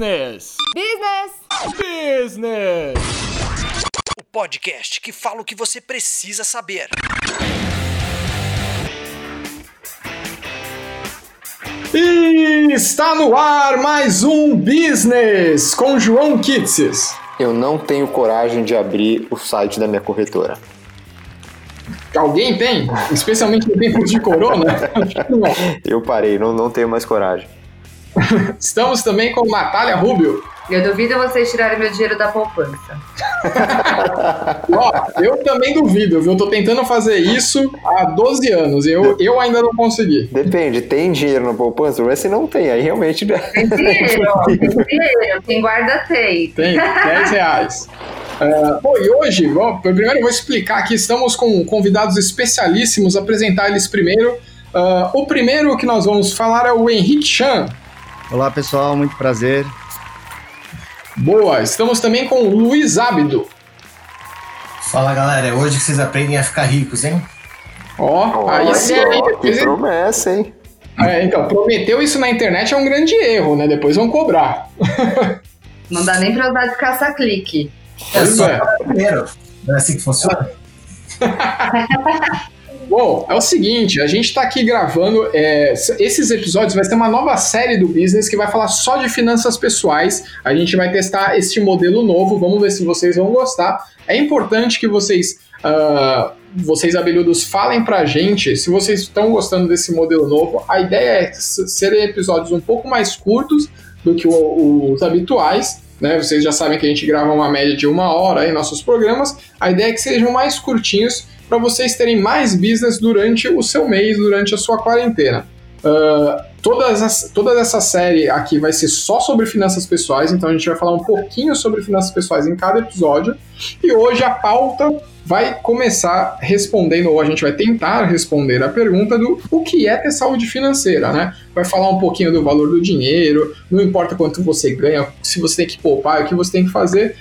Business. Business. Business. O podcast que fala o que você precisa saber. E está no ar mais um Business com João Kitses. Eu não tenho coragem de abrir o site da minha corretora. Alguém tem? Especialmente em tempos de corona? Eu parei, não, não tenho mais coragem. Estamos também com Natália Rubio. Eu duvido vocês tirarem meu dinheiro da poupança. Ó, eu também duvido, viu? Eu tô tentando fazer isso há 12 anos. Eu, eu ainda não consegui. Depende, tem dinheiro na poupança? Mas se não tem, aí realmente. Tem dinheiro, ó, tem dinheiro. Quem guarda tem. Tem 10 reais. Uh, bom, e hoje, bom, primeiro eu vou explicar que estamos com convidados especialíssimos, apresentar eles primeiro. Uh, o primeiro que nós vamos falar é o Henrique Chan. Olá pessoal, muito prazer. Boa, estamos também com o Luiz Ábido. Fala galera, é hoje que vocês aprendem a ficar ricos, hein? Ó, aí Olha sim, só, aí que promessa, hein? É, então, prometeu isso na internet é um grande erro, né? Depois vão cobrar. Não dá nem pra usar de caça-clique. É só é. primeiro. Não é assim que funciona? Bom, é o seguinte, a gente tá aqui gravando é, esses episódios, vai ter uma nova série do business que vai falar só de finanças pessoais. A gente vai testar este modelo novo, vamos ver se vocês vão gostar. É importante que vocês, ah, vocês abelhudos, falem pra gente se vocês estão gostando desse modelo novo. A ideia é serem episódios um pouco mais curtos do que o- os habituais. Né, vocês já sabem que a gente grava uma média de uma hora em nossos programas. A ideia é que sejam mais curtinhos para vocês terem mais business durante o seu mês, durante a sua quarentena. Ah, todas as- toda essa série aqui vai ser só sobre finanças pessoais, então a gente vai falar um pouquinho sobre finanças pessoais em cada episódio. E hoje a pauta vai começar respondendo, ou a gente vai tentar responder a pergunta do o que é ter saúde financeira, né? Vai falar um pouquinho do valor do dinheiro, não importa quanto você ganha, se você tem que poupar, o que você tem que fazer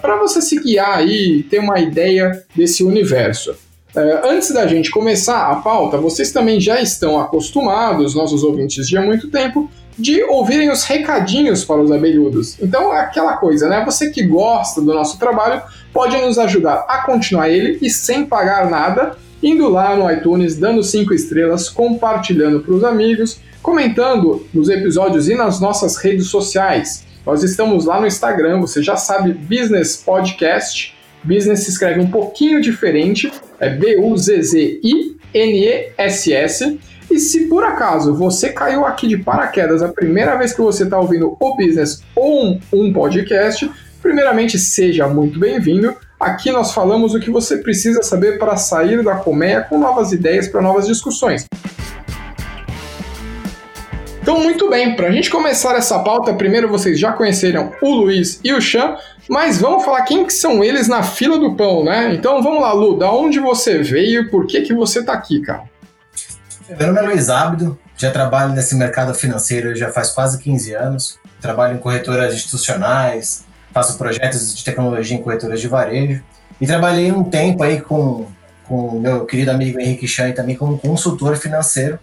para você se guiar aí e ter uma ideia desse universo. Uh, antes da gente começar a pauta, vocês também já estão acostumados, nossos ouvintes de há muito tempo, de ouvirem os recadinhos para os abelhudos. Então, aquela coisa, né? Você que gosta do nosso trabalho pode nos ajudar a continuar ele e sem pagar nada, indo lá no iTunes, dando cinco estrelas, compartilhando para os amigos, comentando nos episódios e nas nossas redes sociais. Nós estamos lá no Instagram, você já sabe, Business Podcast. Business se escreve um pouquinho diferente, é B-U-Z-Z-I-N-E-S-S. E se por acaso você caiu aqui de paraquedas a primeira vez que você está ouvindo o Business ou um, um podcast, primeiramente seja muito bem-vindo. Aqui nós falamos o que você precisa saber para sair da colmeia com novas ideias para novas discussões. Então, muito bem, para a gente começar essa pauta, primeiro vocês já conheceram o Luiz e o Chan, mas vamos falar quem que são eles na fila do pão, né? Então vamos lá, Lu, da onde você veio e por que, que você tá aqui, cara? Meu nome é Luiz Ábido, já trabalho nesse mercado financeiro já faz quase 15 anos. Trabalho em corretoras institucionais, faço projetos de tecnologia em corretoras de varejo. E trabalhei um tempo aí com com meu querido amigo Henrique Chan e também como consultor financeiro,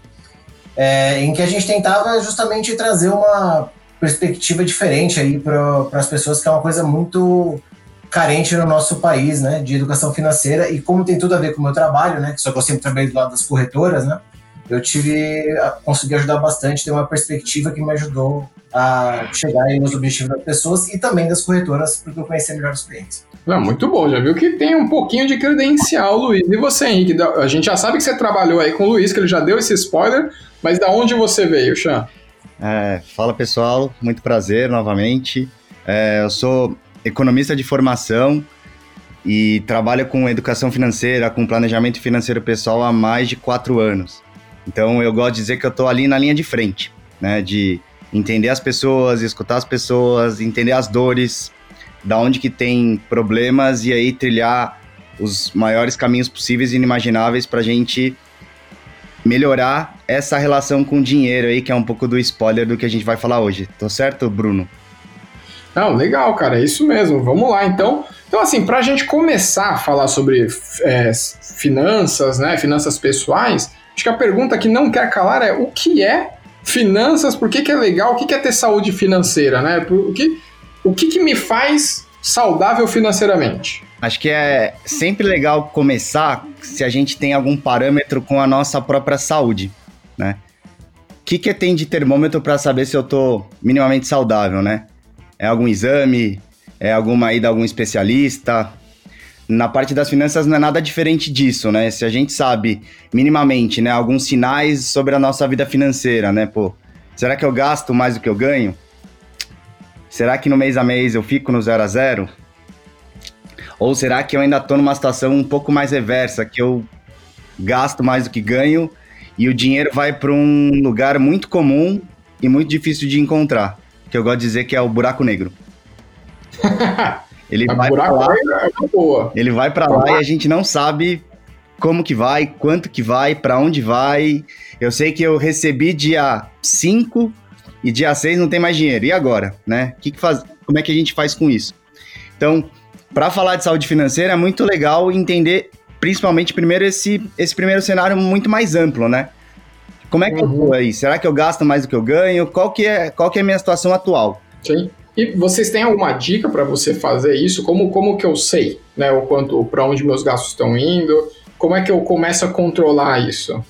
é, em que a gente tentava justamente trazer uma perspectiva diferente aí para as pessoas, que é uma coisa muito carente no nosso país, né, de educação financeira. E como tem tudo a ver com o meu trabalho, né, só que eu sempre trabalhei do lado das corretoras, né, eu tive, consegui ajudar bastante, ter uma perspectiva que me ajudou a chegar aí nos objetivos das pessoas e também das corretoras, porque eu conheci melhor os clientes. Não, muito bom, já viu que tem um pouquinho de credencial, Luiz. E você, Henrique? A gente já sabe que você trabalhou aí com o Luiz, que ele já deu esse spoiler, mas da onde você veio, Chan? É, fala pessoal, muito prazer novamente. É, eu sou economista de formação e trabalho com educação financeira, com planejamento financeiro pessoal há mais de quatro anos. Então eu gosto de dizer que eu estou ali na linha de frente, né? De entender as pessoas, escutar as pessoas, entender as dores, da onde que tem problemas e aí trilhar os maiores caminhos possíveis e inimagináveis para a gente melhorar essa relação com o dinheiro aí, que é um pouco do spoiler do que a gente vai falar hoje. Tô certo, Bruno? Não, legal, cara, é isso mesmo. Vamos lá, então. Então, assim, para a gente começar a falar sobre é, finanças, né, finanças pessoais, acho que a pergunta que não quer calar é o que é finanças, por que, que é legal, o que, que é ter saúde financeira, né? O que, o que, que me faz saudável financeiramente? Acho que é sempre legal começar se a gente tem algum parâmetro com a nossa própria saúde, né? O que, que tem de termômetro para saber se eu tô minimamente saudável, né? É algum exame? É alguma ida a algum especialista? Na parte das finanças não é nada diferente disso, né? Se a gente sabe minimamente, né, alguns sinais sobre a nossa vida financeira, né? Pô, será que eu gasto mais do que eu ganho? Será que no mês a mês eu fico no zero a zero? Ou será que eu ainda estou numa situação um pouco mais reversa, que eu gasto mais do que ganho e o dinheiro vai para um lugar muito comum e muito difícil de encontrar, que eu gosto de dizer que é o buraco negro. Ele vai para lá, é ele vai para lá e a gente não sabe como que vai, quanto que vai, para onde vai. Eu sei que eu recebi dia 5 e dia 6 não tem mais dinheiro. E agora, né? Que que faz, como é que a gente faz com isso? Então, para falar de saúde financeira é muito legal entender principalmente primeiro esse, esse primeiro cenário muito mais amplo, né? Como é que uhum. eu tô aí? Será que eu gasto mais do que eu ganho? Qual que é, qual que é a minha situação atual? Sim. E vocês têm alguma dica para você fazer isso? Como, como que eu sei, né, o quanto para onde meus gastos estão indo? Como é que eu começo a controlar isso?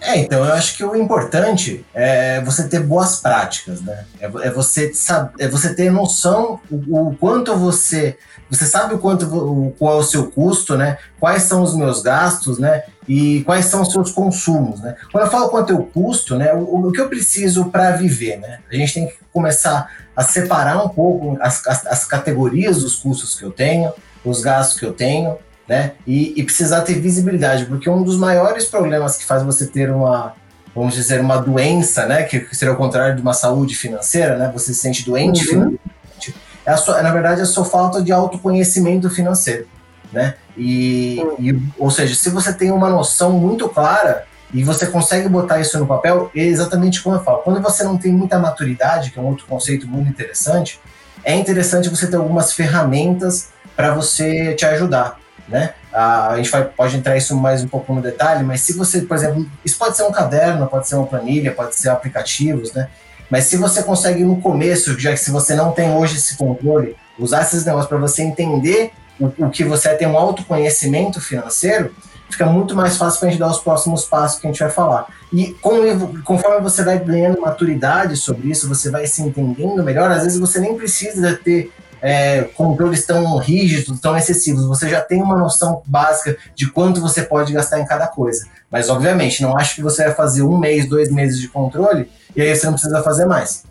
É, então eu acho que o importante é você ter boas práticas, né? É, é você saber, é você ter noção o, o, quanto você você sabe o quanto o, qual é o seu custo, né? Quais são os meus gastos, né? E quais são os seus consumos, né? Quando eu falo quanto eu custo, né? O, o que eu preciso para viver, né? A gente tem que começar a separar um pouco as, as, as categorias dos custos que eu tenho, os gastos que eu tenho, né? E, e, precisar ter visibilidade, porque um dos maiores problemas que faz você ter uma, vamos dizer, uma doença, né? Que seria o contrário de uma saúde financeira, né? Você se sente doente uhum. financeiramente. É a sua, na verdade, é a sua falta de autoconhecimento financeiro, né? E, uhum. e, ou seja, se você tem uma noção muito clara e você consegue botar isso no papel, exatamente como eu falo. Quando você não tem muita maturidade, que é um outro conceito muito interessante, é interessante você ter algumas ferramentas para você te ajudar né? A gente vai, pode entrar isso mais um pouco no detalhe, mas se você, por exemplo, isso pode ser um caderno, pode ser uma planilha, pode ser aplicativos, né? Mas se você consegue no começo, já que se você não tem hoje esse controle, usar esses negócios para você entender o, o, que você é, ter um autoconhecimento financeiro, fica muito mais fácil para a gente dar os próximos passos que a gente vai falar. E como, conforme você vai ganhando maturidade sobre isso, você vai se entendendo melhor, às vezes você nem precisa ter é, controles tão rígidos, tão excessivos. Você já tem uma noção básica de quanto você pode gastar em cada coisa. Mas, obviamente, não acho que você vai fazer um mês, dois meses de controle e aí você não precisa fazer mais.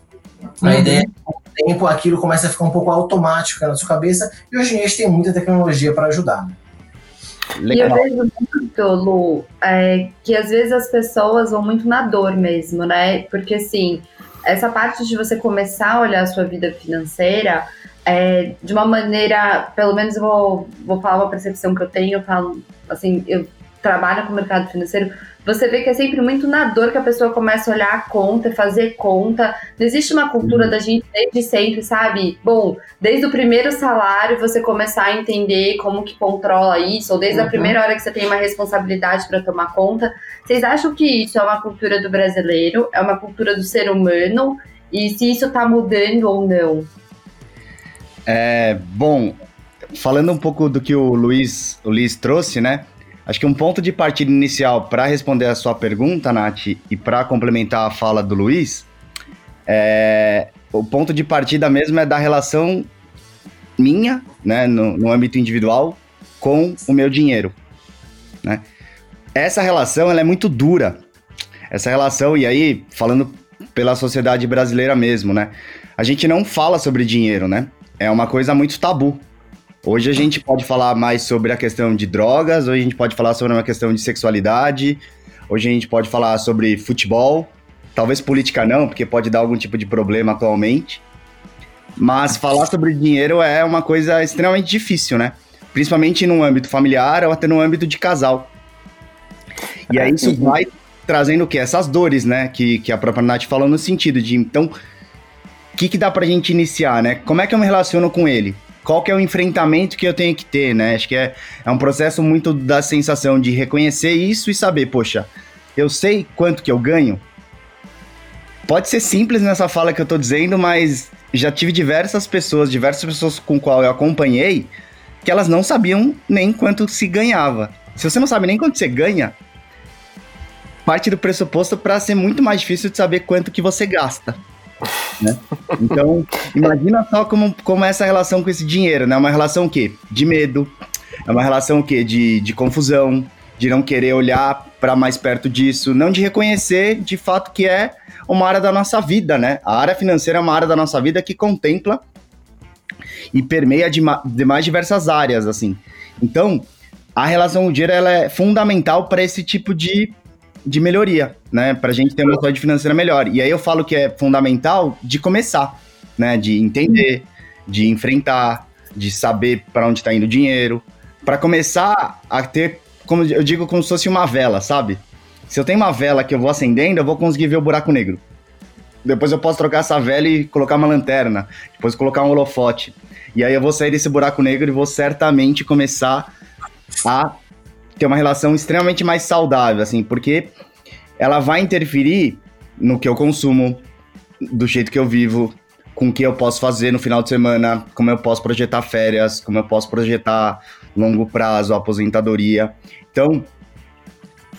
Uhum. A ideia é que com o tempo aquilo começa a ficar um pouco automático na sua cabeça e hoje em dia a gente tem muita tecnologia para ajudar. Né? E eu vejo muito, Lu, é, que às vezes as pessoas vão muito na dor mesmo, né? Porque assim, essa parte de você começar a olhar a sua vida financeira, é, de uma maneira, pelo menos eu vou, vou falar uma percepção que eu tenho, eu falo, assim, eu trabalho com o mercado financeiro, você vê que é sempre muito na dor que a pessoa começa a olhar a conta, fazer conta. Não existe uma cultura uhum. da gente desde sempre, sabe? Bom, desde o primeiro salário você começar a entender como que controla isso, ou desde uhum. a primeira hora que você tem uma responsabilidade para tomar conta. Vocês acham que isso é uma cultura do brasileiro? É uma cultura do ser humano? E se isso está mudando ou não? É, bom, falando um pouco do que o Luiz, o Luiz trouxe, né? Acho que um ponto de partida inicial para responder a sua pergunta, Nath, e para complementar a fala do Luiz, é, o ponto de partida mesmo é da relação minha, né, no, no âmbito individual, com o meu dinheiro, né? Essa relação, ela é muito dura. Essa relação, e aí, falando pela sociedade brasileira mesmo, né? A gente não fala sobre dinheiro, né? é uma coisa muito tabu. Hoje a gente pode falar mais sobre a questão de drogas, hoje a gente pode falar sobre uma questão de sexualidade, hoje a gente pode falar sobre futebol, talvez política não, porque pode dar algum tipo de problema atualmente. Mas falar sobre dinheiro é uma coisa extremamente difícil, né? Principalmente no âmbito familiar ou até no âmbito de casal. E aí isso vai trazendo o quê? Essas dores, né? Que, que a própria Nath falou no sentido de, então, o que, que dá pra gente iniciar, né? Como é que eu me relaciono com ele? Qual que é o enfrentamento que eu tenho que ter, né? Acho que é, é um processo muito da sensação de reconhecer isso e saber, poxa, eu sei quanto que eu ganho, pode ser simples nessa fala que eu tô dizendo, mas já tive diversas pessoas, diversas pessoas com qual eu acompanhei, que elas não sabiam nem quanto se ganhava. Se você não sabe nem quanto você ganha, parte do pressuposto para ser muito mais difícil de saber quanto que você gasta. Né? Então, imagina só como, como é essa relação com esse dinheiro, né? Uma relação o quê? De medo, é uma relação o quê? De, de confusão, de não querer olhar para mais perto disso, não de reconhecer de fato que é uma área da nossa vida, né? A área financeira é uma área da nossa vida que contempla e permeia de, de mais diversas áreas, assim. Então, a relação com o dinheiro ela é fundamental para esse tipo de, de melhoria, né? Para a gente ter uma saúde financeira melhor. E aí eu falo que é fundamental de começar, né? De entender, de enfrentar, de saber para onde está indo o dinheiro, para começar a ter, como eu digo, como se fosse uma vela, sabe? Se eu tenho uma vela que eu vou acendendo, eu vou conseguir ver o buraco negro. Depois eu posso trocar essa vela e colocar uma lanterna. Depois colocar um holofote. E aí eu vou sair desse buraco negro e vou certamente começar a ter uma relação extremamente mais saudável, assim, porque ela vai interferir no que eu consumo, do jeito que eu vivo, com o que eu posso fazer no final de semana, como eu posso projetar férias, como eu posso projetar longo prazo, aposentadoria. Então,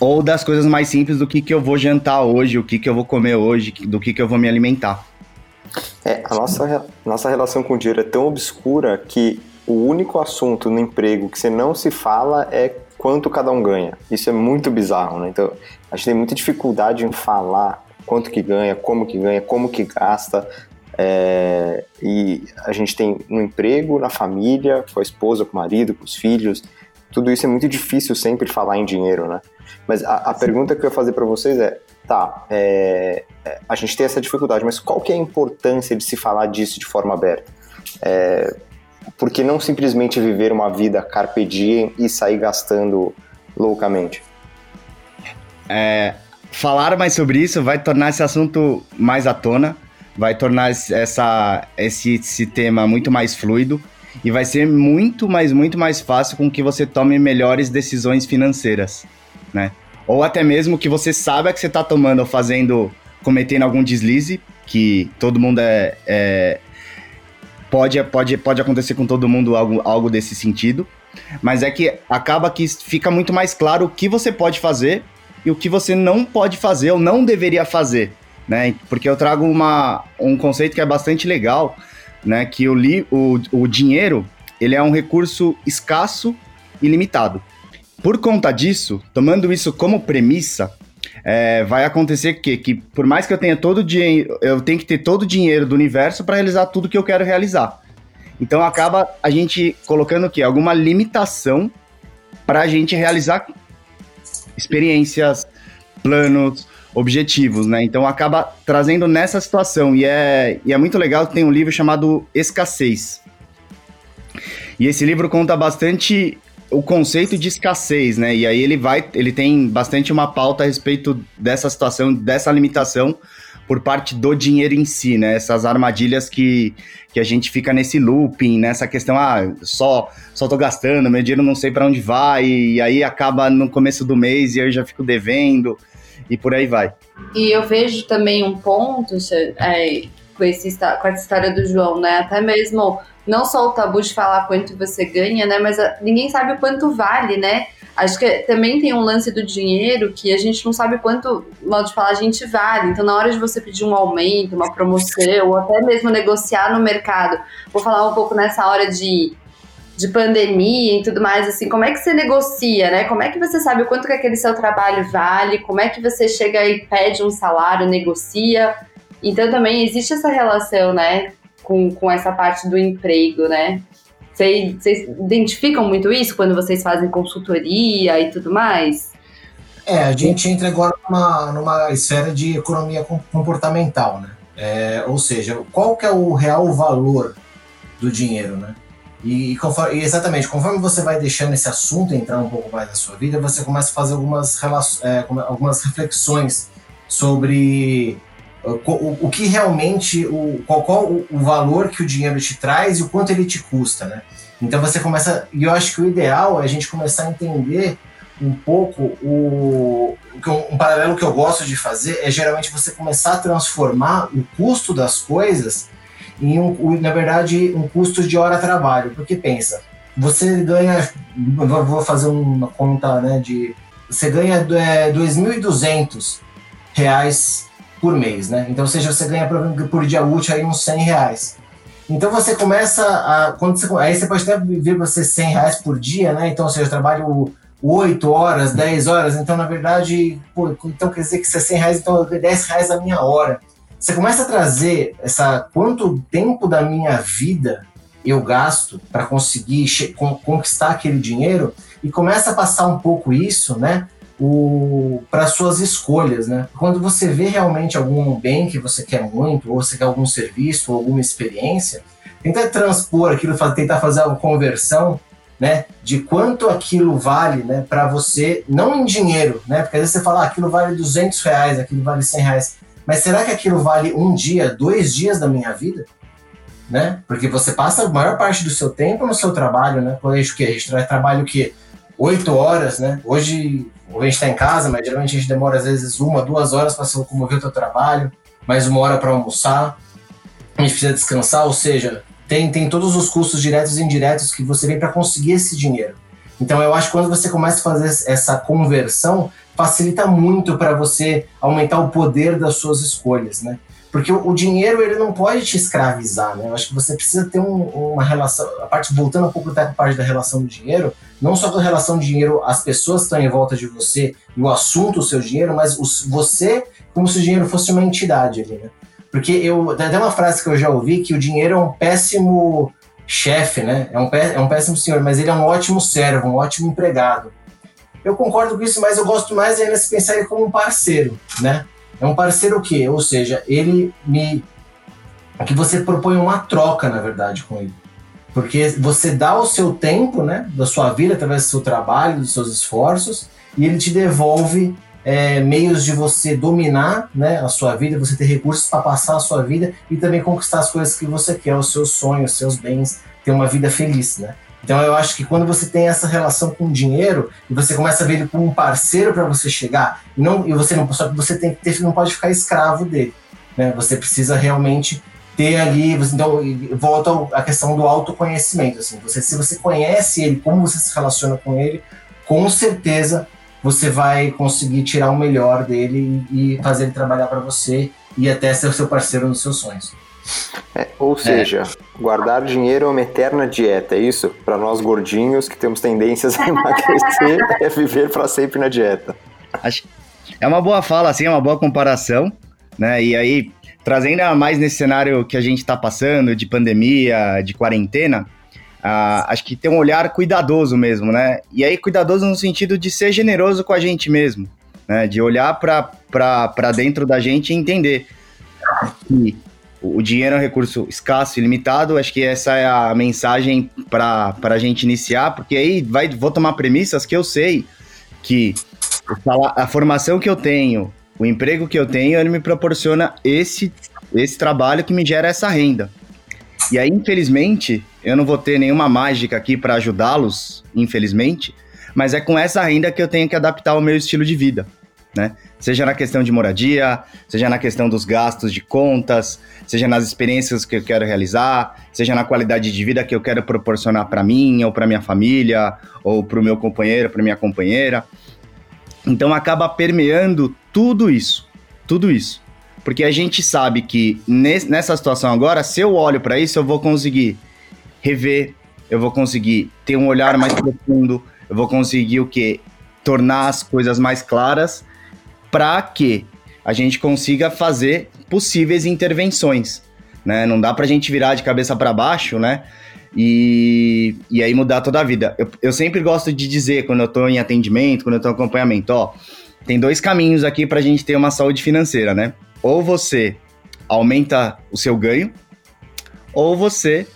ou das coisas mais simples do que, que eu vou jantar hoje, o que, que eu vou comer hoje, do que, que eu vou me alimentar. É, a nossa, nossa relação com o dinheiro é tão obscura que o único assunto no emprego que você não se fala é quanto cada um ganha. Isso é muito bizarro, né? Então, a gente tem muita dificuldade em falar quanto que ganha, como que ganha, como que gasta. É, e a gente tem no emprego, na família, com a esposa, com o marido, com os filhos. Tudo isso é muito difícil sempre falar em dinheiro, né? Mas a, a pergunta que eu ia fazer para vocês é, tá, é, é, a gente tem essa dificuldade, mas qual que é a importância de se falar disso de forma aberta? É, por que não simplesmente viver uma vida carpe diem e sair gastando loucamente? É, falar mais sobre isso vai tornar esse assunto mais à tona, vai tornar essa, esse, esse tema muito mais fluido e vai ser muito, mais, muito mais fácil com que você tome melhores decisões financeiras, né? Ou até mesmo que você saiba que você está tomando ou fazendo, cometendo algum deslize, que todo mundo é, é pode, pode, pode acontecer com todo mundo algo, algo desse sentido, mas é que acaba que fica muito mais claro o que você pode fazer e o que você não pode fazer ou não deveria fazer, né? Porque eu trago uma, um conceito que é bastante legal, né? Que o, li, o, o dinheiro ele é um recurso escasso e limitado. Por conta disso, tomando isso como premissa, é, vai acontecer que, que por mais que eu tenha todo o dinheiro, eu tenho que ter todo o dinheiro do universo para realizar tudo que eu quero realizar. Então acaba a gente colocando o quê? Alguma limitação para a gente realizar experiências, planos, objetivos, né? Então acaba trazendo nessa situação e é, e é muito legal tem um livro chamado Escassez. E esse livro conta bastante o conceito de escassez, né? E aí ele vai, ele tem bastante uma pauta a respeito dessa situação, dessa limitação por parte do dinheiro em si, né? Essas armadilhas que, que a gente fica nesse looping, nessa questão, ah, só só tô gastando, meu dinheiro não sei para onde vai, e aí acaba no começo do mês e eu já fico devendo e por aí vai. E eu vejo também um ponto é, com, esse, com essa história do João, né? Até mesmo não só o tabu de falar quanto você ganha, né? Mas a, ninguém sabe o quanto vale, né? Acho que também tem um lance do dinheiro que a gente não sabe quanto, modo de falar, a gente vale. Então, na hora de você pedir um aumento, uma promoção, ou até mesmo negociar no mercado, vou falar um pouco nessa hora de, de pandemia e tudo mais, assim, como é que você negocia, né? Como é que você sabe o quanto que aquele seu trabalho vale? Como é que você chega e pede um salário, negocia? Então, também existe essa relação, né? Com, com essa parte do emprego, né? Vocês, identificam muito isso quando vocês fazem consultoria e tudo mais? É, a gente entra agora numa, numa esfera de economia comportamental, né? É, ou seja, qual que é o real valor do dinheiro, né? E, conforme, e, exatamente, conforme você vai deixando esse assunto entrar um pouco mais na sua vida, você começa a fazer algumas, é, algumas reflexões sobre o, o que realmente, o, qual, qual o, valor que o dinheiro te traz e o quanto ele te custa, né? Então você começa, e eu acho que o ideal é a gente começar a entender um pouco o, um paralelo que eu gosto de fazer é geralmente você começar a transformar o custo das coisas em um, na verdade, um custo de hora trabalho. Porque pensa, você ganha, vou fazer uma conta, né, de você ganha é, 2.200 reais por mês, né? Então, ou seja, você ganha por, dia útil aí uns 100 reais. Então você começa a. Quando você, aí você pode até vir você 100 reais por dia, né? Então, ou seja, eu trabalho 8 horas, 10 horas, então na verdade, pô, então quer dizer que se é 100 reais, então ganho 10 reais a minha hora. Você começa a trazer essa quanto tempo da minha vida eu gasto para conseguir conquistar aquele dinheiro e começa a passar um pouco isso, né? Para suas escolhas, né? Quando você vê realmente algum bem que você quer muito, ou você quer algum serviço, ou alguma experiência, tenta transpor aquilo, tentar fazer uma conversão, né? De quanto aquilo vale, né? Para você, não em dinheiro, né? Porque às vezes você fala, ah, aquilo vale 200 reais, aquilo vale 100 reais. Mas será que aquilo vale um dia, dois dias da minha vida? Né? Porque você passa a maior parte do seu tempo no seu trabalho, né? Quando a gente, a gente trabalha o quê? Oito horas, né? Hoje a gente está em casa, mas geralmente a gente demora às vezes uma, duas horas para se locomover o seu trabalho, mais uma hora para almoçar. A gente precisa descansar, ou seja, tem, tem todos os custos diretos e indiretos que você vem para conseguir esse dinheiro. Então eu acho que quando você começa a fazer essa conversão, facilita muito para você aumentar o poder das suas escolhas, né? Porque o, o, dinheiro ele não pode te escravizar, né? Eu acho que você precisa ter um, uma relação, a parte voltando um pouco da parte da relação do dinheiro, não só da relação do dinheiro as pessoas que estão em volta de você e o assunto o seu dinheiro, mas os, você como se o dinheiro fosse uma entidade ali, né? Porque eu tem até uma frase que eu já ouvi que o dinheiro é um péssimo chefe, né? É um, é um péssimo senhor, mas ele é um ótimo servo, um ótimo empregado. Eu concordo com isso, mas eu gosto mais ainda se pensar ele como um parceiro, né? É um parceiro o quê? Ou seja, ele me. que você propõe uma troca, na verdade, com ele. Porque você dá o seu tempo, né, da sua vida, através do seu trabalho, dos seus esforços, e ele te devolve é, meios de você dominar né, a sua vida, você ter recursos para passar a sua vida e também conquistar as coisas que você quer, os seus sonhos, os seus bens, ter uma vida feliz, né? Então eu acho que quando você tem essa relação com o dinheiro e você começa a ver ele como um parceiro para você chegar, e não e você não só que você tem que ter, não pode ficar escravo dele, né? Você precisa realmente ter ali, então volta à questão do autoconhecimento, assim, você se você conhece ele, como você se relaciona com ele, com certeza você vai conseguir tirar o melhor dele e fazer ele trabalhar para você e até ser o seu parceiro nos seus sonhos. É, ou seja, é. Guardar dinheiro é uma eterna dieta, é isso? Para nós gordinhos que temos tendências a emagrecer, é viver para sempre na dieta. É uma boa fala, assim, é uma boa comparação, né? E aí, trazendo mais nesse cenário que a gente está passando, de pandemia, de quarentena, uh, acho que tem um olhar cuidadoso mesmo, né? E aí, cuidadoso no sentido de ser generoso com a gente mesmo, né? De olhar para dentro da gente e entender que o dinheiro é um recurso escasso e limitado. Acho que essa é a mensagem para a gente iniciar, porque aí vai, vou tomar premissas que eu sei que a formação que eu tenho, o emprego que eu tenho, ele me proporciona esse, esse trabalho que me gera essa renda. E aí, infelizmente, eu não vou ter nenhuma mágica aqui para ajudá-los, infelizmente, mas é com essa renda que eu tenho que adaptar o meu estilo de vida né? Seja na questão de moradia, seja na questão dos gastos de contas, seja nas experiências que eu quero realizar, seja na qualidade de vida que eu quero proporcionar para mim, ou para minha família, ou para o meu companheiro, para minha companheira. Então acaba permeando tudo isso, tudo isso. Porque a gente sabe que nessa situação agora, se eu olho para isso, eu vou conseguir rever, eu vou conseguir ter um olhar mais profundo, eu vou conseguir o que? Tornar as coisas mais claras para que a gente consiga fazer possíveis intervenções. Né? Não dá para a gente virar de cabeça para baixo, né? E, e aí mudar toda a vida. Eu, eu sempre gosto de dizer, quando eu estou em atendimento, quando eu estou em acompanhamento, ó, tem dois caminhos aqui para a gente ter uma saúde financeira, né? Ou você aumenta o seu ganho, ou você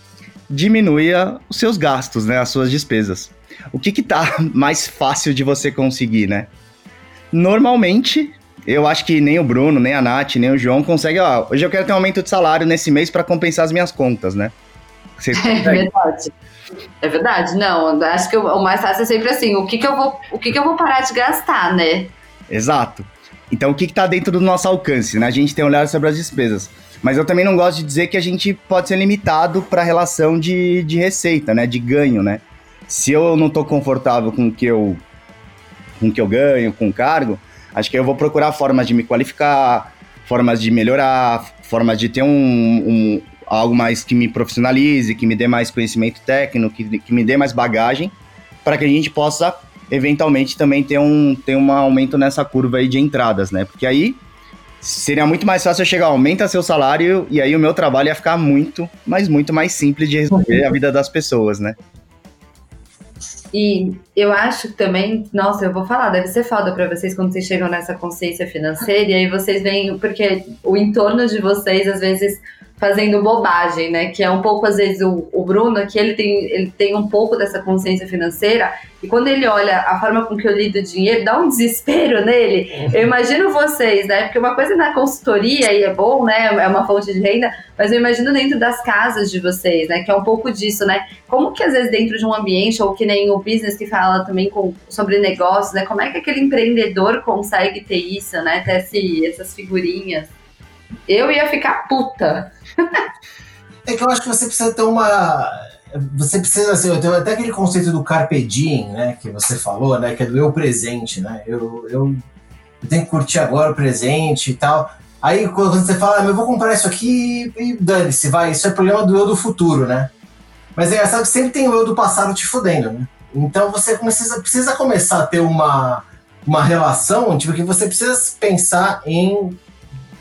diminui os seus gastos, né? As suas despesas. O que que tá mais fácil de você conseguir, né? Normalmente, eu acho que nem o Bruno, nem a Nath, nem o João conseguem, ó, hoje eu quero ter um aumento de salário nesse mês para compensar as minhas contas, né? Vocês é verdade. É verdade, não. Acho que o mais fácil é sempre assim, o que, que eu vou, o que, que eu vou parar de gastar, né? Exato. Então o que está dentro do nosso alcance, né? A gente tem olhado sobre as despesas. Mas eu também não gosto de dizer que a gente pode ser limitado para a relação de, de receita, né? De ganho, né? Se eu não estou confortável com o que eu com o que eu ganho, com o cargo, acho que eu vou procurar formas de me qualificar, formas de melhorar, formas de ter um, um algo mais que me profissionalize, que me dê mais conhecimento técnico, que, que me dê mais bagagem, para que a gente possa eventualmente também ter um, ter um aumento nessa curva aí de entradas, né? Porque aí seria muito mais fácil eu chegar, aumenta seu salário e aí o meu trabalho ia ficar muito, mas muito mais simples de resolver a vida das pessoas, né? E eu acho também, nossa, eu vou falar, deve ser foda para vocês quando vocês chegam nessa consciência financeira e aí vocês veem, porque o entorno de vocês às vezes fazendo bobagem, né? Que é um pouco, às vezes, o, o Bruno, que ele tem, ele tem um pouco dessa consciência financeira, e quando ele olha a forma com que eu lido dinheiro, dá um desespero nele. Eu imagino vocês, né? Porque uma coisa na consultoria, e é bom, né? É uma fonte de renda, mas eu imagino dentro das casas de vocês, né? Que é um pouco disso, né? Como que, às vezes, dentro de um ambiente, ou que nem o business que fala também com, sobre negócios, né? Como é que aquele empreendedor consegue ter isso, né? Ter esse, essas figurinhas? Eu ia ficar puta. é que eu acho que você precisa ter uma. Você precisa, assim, eu tenho até aquele conceito do carpe diem, né, que você falou, né, que é do eu presente, né, eu, eu, eu tenho que curtir agora o presente e tal. Aí quando você fala, ah, eu vou comprar isso aqui e dane-se, vai, isso é problema do eu do futuro, né. Mas é engraçado que sempre tem o eu do passado te fudendo, né. Então você precisa, precisa começar a ter uma, uma relação, tipo, que você precisa pensar em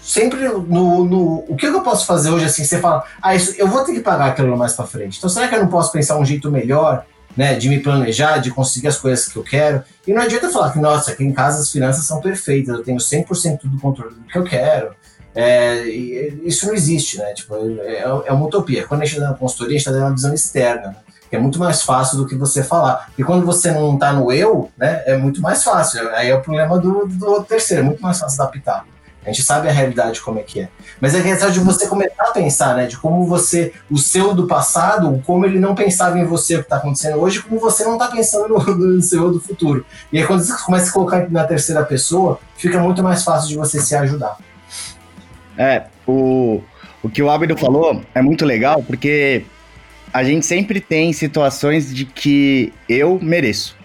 sempre no, no, o que eu posso fazer hoje assim você fala ah isso eu vou ter que pagar aquilo mais para frente então será que eu não posso pensar um jeito melhor né de me planejar de conseguir as coisas que eu quero e não adianta falar que nossa aqui em casa as finanças são perfeitas eu tenho 100% do controle do que eu quero é, isso não existe né tipo é, é uma utopia quando a gente está na consultoria a gente está dando uma visão externa né? que é muito mais fácil do que você falar. E quando você não está no eu, né, é muito mais fácil. Aí é o problema do, do terceiro, é muito mais fácil adaptar. A gente sabe a realidade como é que é. Mas é questão de você começar a pensar, né? De como você, o seu do passado, como ele não pensava em você o que está acontecendo hoje, como você não está pensando no, no, seu do futuro. E aí quando você começa a colocar na terceira pessoa, fica muito mais fácil de você se ajudar. É, o, o que o Abdo falou é muito legal, porque a gente sempre tem situações de que eu mereço.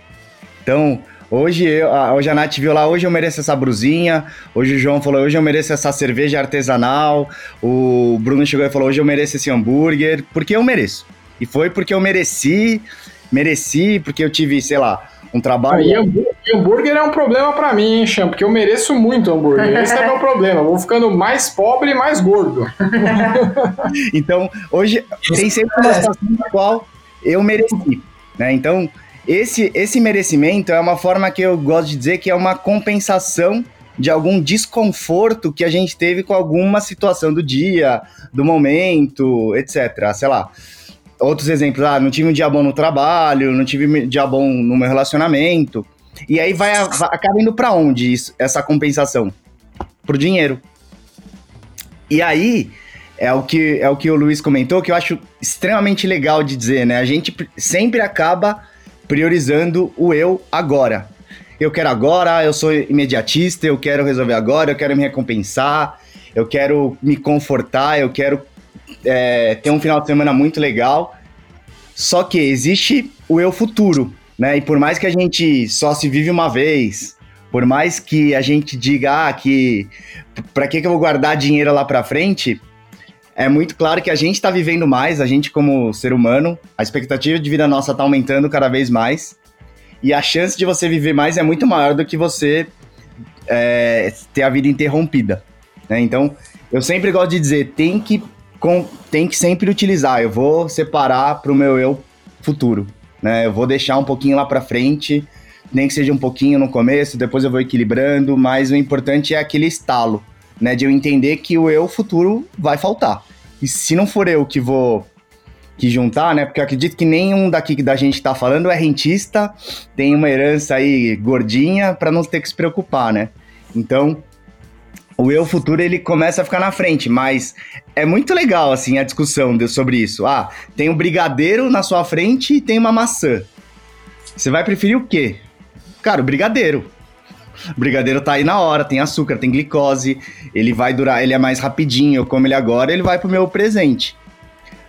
Então, Hoje, eu, hoje a Nath viu lá, hoje eu mereço essa brusinha. Hoje o João falou, hoje eu mereço essa cerveja artesanal. O Bruno chegou e falou, hoje eu mereço esse hambúrguer. Porque eu mereço. E foi porque eu mereci, mereci, porque eu tive, sei lá, um trabalho. E hambúrguer, hambúrguer é um problema para mim, hein, Cham? Porque eu mereço muito hambúrguer. Esse é meu problema. Eu vou ficando mais pobre e mais gordo. então, hoje tem sempre uma situação na qual eu mereci. Né? Então, esse, esse merecimento é uma forma que eu gosto de dizer que é uma compensação de algum desconforto que a gente teve com alguma situação do dia, do momento, etc. Sei lá. Outros exemplos, ah, não tive um dia bom no trabalho, não tive um dia bom no meu relacionamento. E aí vai, vai acaba indo para onde isso, essa compensação? Pro dinheiro. E aí é o que é o que o Luiz comentou que eu acho extremamente legal de dizer, né? A gente sempre acaba priorizando o eu agora. Eu quero agora, eu sou imediatista, eu quero resolver agora, eu quero me recompensar, eu quero me confortar, eu quero é, ter um final de semana muito legal. Só que existe o eu futuro, né? E por mais que a gente só se vive uma vez, por mais que a gente diga ah, que para que, que eu vou guardar dinheiro lá para frente, é muito claro que a gente está vivendo mais, a gente como ser humano, a expectativa de vida nossa está aumentando cada vez mais, e a chance de você viver mais é muito maior do que você é, ter a vida interrompida. Né? Então, eu sempre gosto de dizer, tem que, com, tem que sempre utilizar, eu vou separar para o meu eu futuro. Né? Eu vou deixar um pouquinho lá para frente, nem que seja um pouquinho no começo, depois eu vou equilibrando, mas o importante é aquele estalo né? De eu entender que o eu futuro vai faltar. E se não for eu que vou que juntar, né? Porque eu acredito que nenhum daqui da gente tá falando é rentista, tem uma herança aí gordinha para não ter que se preocupar, né? Então, o eu futuro ele começa a ficar na frente, mas é muito legal assim a discussão de, sobre isso. Ah, tem um brigadeiro na sua frente e tem uma maçã. Você vai preferir o quê? Cara, o brigadeiro. O brigadeiro tá aí na hora, tem açúcar, tem glicose, ele vai durar, ele é mais rapidinho, eu como ele agora, ele vai pro meu presente.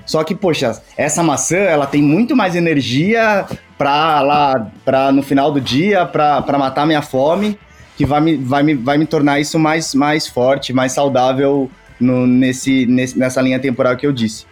Só que, poxa, essa maçã, ela tem muito mais energia pra lá, pra no final do dia, pra, pra matar minha fome, que vai me, vai me, vai me tornar isso mais, mais forte, mais saudável no, nesse, nesse, nessa linha temporal que eu disse.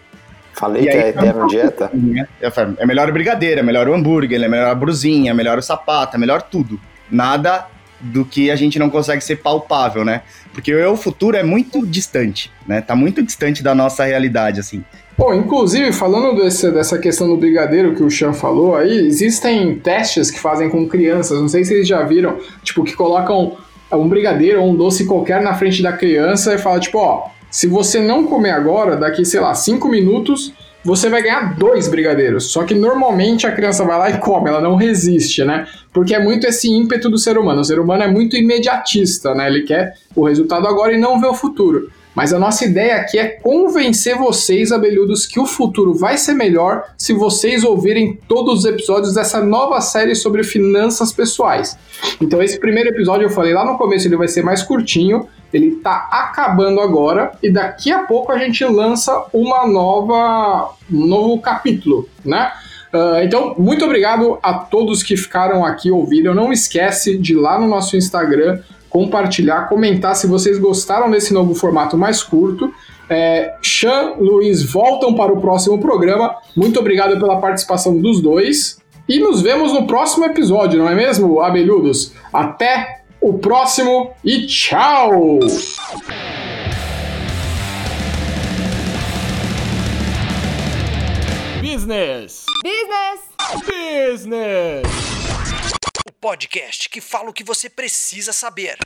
Falei e que aí, é eterno dieta? É melhor o brigadeiro, é melhor o hambúrguer, é melhor a brusinha, é melhor o sapato, é melhor tudo. Nada do que a gente não consegue ser palpável, né? Porque o futuro é muito distante, né? Tá muito distante da nossa realidade, assim. Bom, inclusive, falando desse, dessa questão do brigadeiro que o Chan falou aí, existem testes que fazem com crianças, não sei se vocês já viram, tipo, que colocam um brigadeiro ou um doce qualquer na frente da criança e fala, tipo, ó, se você não comer agora, daqui, sei lá, cinco minutos, você vai ganhar dois brigadeiros. Só que normalmente a criança vai lá e come, ela não resiste, né? Porque é muito esse ímpeto do ser humano. O ser humano é muito imediatista, né? Ele quer o resultado agora e não vê o futuro. Mas a nossa ideia aqui é convencer vocês, abelhudos, que o futuro vai ser melhor se vocês ouvirem todos os episódios dessa nova série sobre finanças pessoais. Então, esse primeiro episódio eu falei lá no começo, ele vai ser mais curtinho, ele tá acabando agora e daqui a pouco a gente lança uma nova, um novo capítulo, né? Uh, então, muito obrigado a todos que ficaram aqui ouvindo. Não esquece de ir lá no nosso Instagram compartilhar, comentar se vocês gostaram desse novo formato mais curto. É, Chan, Luiz voltam para o próximo programa. Muito obrigado pela participação dos dois. E nos vemos no próximo episódio, não é mesmo, abelhudos? Até o próximo e tchau! Business! Business! Business! O podcast que fala o que você precisa saber.